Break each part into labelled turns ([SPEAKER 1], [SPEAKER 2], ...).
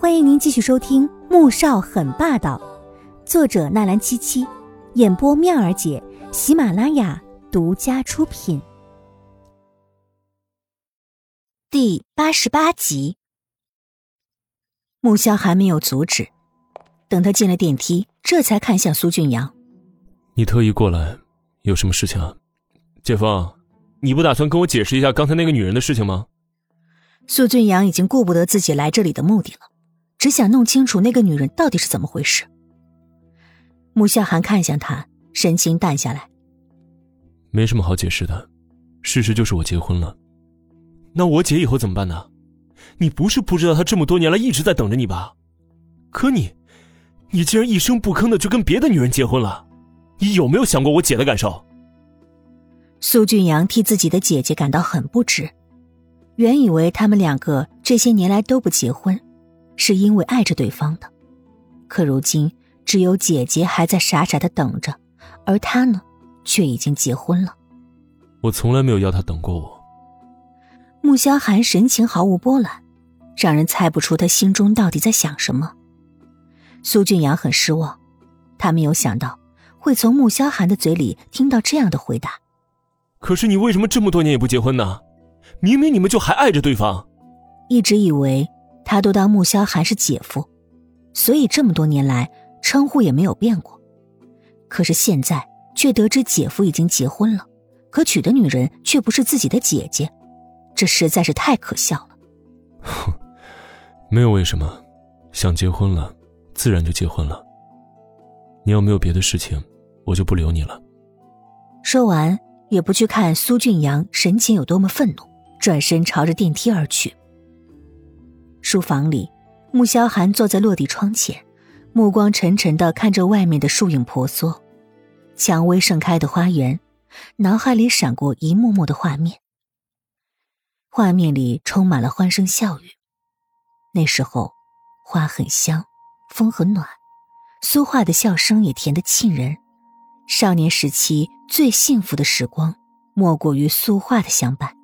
[SPEAKER 1] 欢迎您继续收听《穆少很霸道》，作者纳兰七七，演播妙儿姐，喜马拉雅独家出品。第八十八集，穆萧还没有阻止，等他进了电梯，这才看向苏俊阳：“
[SPEAKER 2] 你特意过来，有什么事情啊？姐夫，你不打算跟我解释一下刚才那个女人的事情吗？”
[SPEAKER 1] 苏俊阳已经顾不得自己来这里的目的了。只想弄清楚那个女人到底是怎么回事。穆萧寒看向他，神情淡下来。
[SPEAKER 2] 没什么好解释的，事实就是我结婚了。那我姐以后怎么办呢？你不是不知道她这么多年来一直在等着你吧？可你，你竟然一声不吭的就跟别的女人结婚了，你有没有想过我姐的感受？
[SPEAKER 1] 苏俊阳替自己的姐姐感到很不值，原以为他们两个这些年来都不结婚。是因为爱着对方的，可如今只有姐姐还在傻傻的等着，而他呢，却已经结婚了。
[SPEAKER 2] 我从来没有要他等过我。
[SPEAKER 1] 穆萧寒神情毫无波澜，让人猜不出他心中到底在想什么。苏俊阳很失望，他没有想到会从穆萧寒的嘴里听到这样的回答。
[SPEAKER 2] 可是你为什么这么多年也不结婚呢？明明你们就还爱着对方。
[SPEAKER 1] 一直以为。他都当穆萧寒是姐夫，所以这么多年来称呼也没有变过。可是现在却得知姐夫已经结婚了，可娶的女人却不是自己的姐姐，这实在是太可笑了。
[SPEAKER 2] 哼，没有为什么，想结婚了，自然就结婚了。你要没有别的事情，我就不留你了。
[SPEAKER 1] 说完，也不去看苏俊阳神情有多么愤怒，转身朝着电梯而去。书房里，穆萧寒坐在落地窗前，目光沉沉的看着外面的树影婆娑，蔷薇盛开的花园，脑海里闪过一幕幕的画面。画面里充满了欢声笑语。那时候，花很香，风很暖，苏画的笑声也甜得沁人。少年时期最幸福的时光，莫过于苏画的相伴。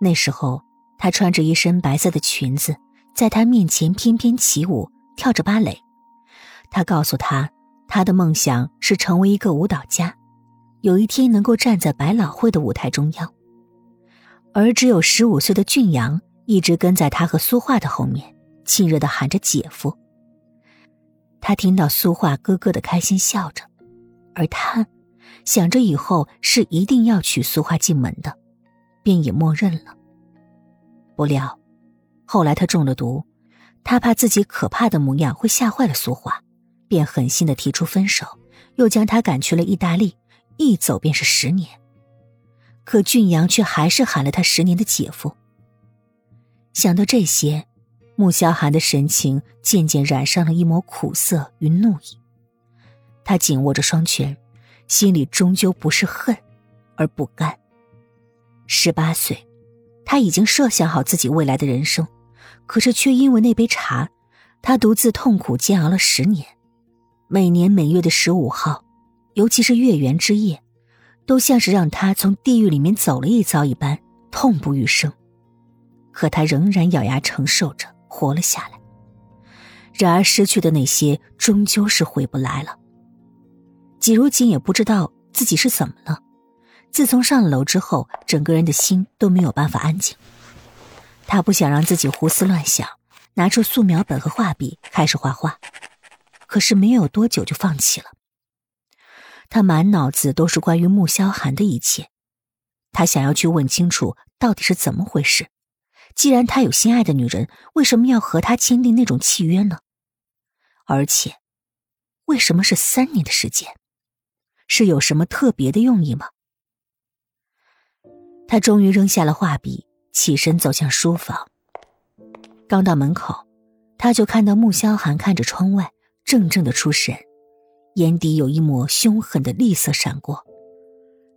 [SPEAKER 1] 那时候。她穿着一身白色的裙子，在他面前翩翩起舞，跳着芭蕾。他告诉他，他的梦想是成为一个舞蹈家，有一天能够站在百老汇的舞台中央。而只有十五岁的俊阳一直跟在他和苏画的后面，亲热的喊着姐夫。他听到苏画咯咯的开心笑着，而他想着以后是一定要娶苏画进门的，便也默认了。不料，后来他中了毒，他怕自己可怕的模样会吓坏了苏华，便狠心的提出分手，又将他赶去了意大利，一走便是十年。可俊阳却还是喊了他十年的姐夫。想到这些，穆萧寒的神情渐渐染上了一抹苦涩与怒意，他紧握着双拳，心里终究不是恨，而不甘。十八岁。他已经设想好自己未来的人生，可是却因为那杯茶，他独自痛苦煎熬了十年。每年每月的十五号，尤其是月圆之夜，都像是让他从地狱里面走了一遭一般，痛不欲生。可他仍然咬牙承受着，活了下来。然而失去的那些，终究是回不来了。季如锦也不知道自己是怎么了。自从上了楼之后，整个人的心都没有办法安静。他不想让自己胡思乱想，拿出素描本和画笔开始画画，可是没有多久就放弃了。他满脑子都是关于穆萧寒的一切，他想要去问清楚到底是怎么回事。既然他有心爱的女人，为什么要和他签订那种契约呢？而且，为什么是三年的时间？是有什么特别的用意吗？他终于扔下了画笔，起身走向书房。刚到门口，他就看到穆萧寒看着窗外，怔怔的出神，眼底有一抹凶狠的厉色闪过。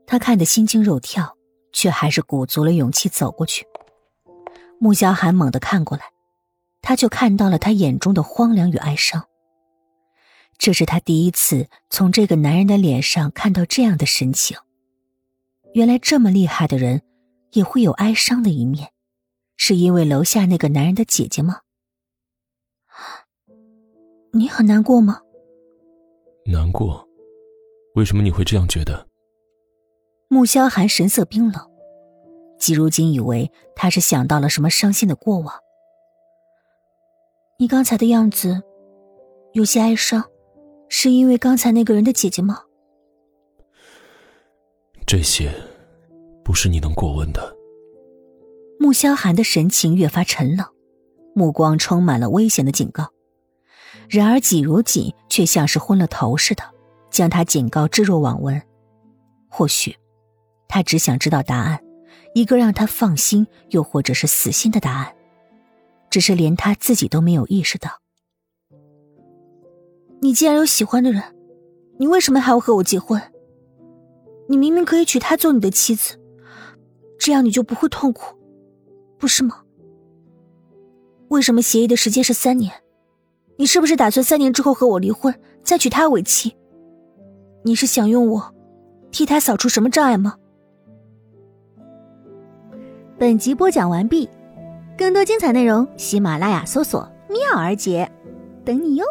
[SPEAKER 1] 他看得心惊肉跳，却还是鼓足了勇气走过去。穆萧寒猛地看过来，他就看到了他眼中的荒凉与哀伤。这是他第一次从这个男人的脸上看到这样的神情。原来这么厉害的人，也会有哀伤的一面，是因为楼下那个男人的姐姐吗？你很难过吗？
[SPEAKER 2] 难过？为什么你会这样觉得？
[SPEAKER 1] 穆萧寒神色冰冷，季如锦以为他是想到了什么伤心的过往。你刚才的样子有些哀伤，是因为刚才那个人的姐姐吗？
[SPEAKER 2] 这些不是你能过问的。
[SPEAKER 1] 穆萧寒的神情越发沉冷，目光充满了危险的警告。然而季如锦却像是昏了头似的，将他警告置若罔闻。或许，他只想知道答案，一个让他放心又或者是死心的答案。只是连他自己都没有意识到。你既然有喜欢的人，你为什么还要和我结婚？你明明可以娶她做你的妻子，这样你就不会痛苦，不是吗？为什么协议的时间是三年？你是不是打算三年之后和我离婚，再娶她为妻？你是想用我替他扫除什么障碍吗？
[SPEAKER 3] 本集播讲完毕。更多精彩内容，喜马拉雅搜索“妙儿姐”，等你哟。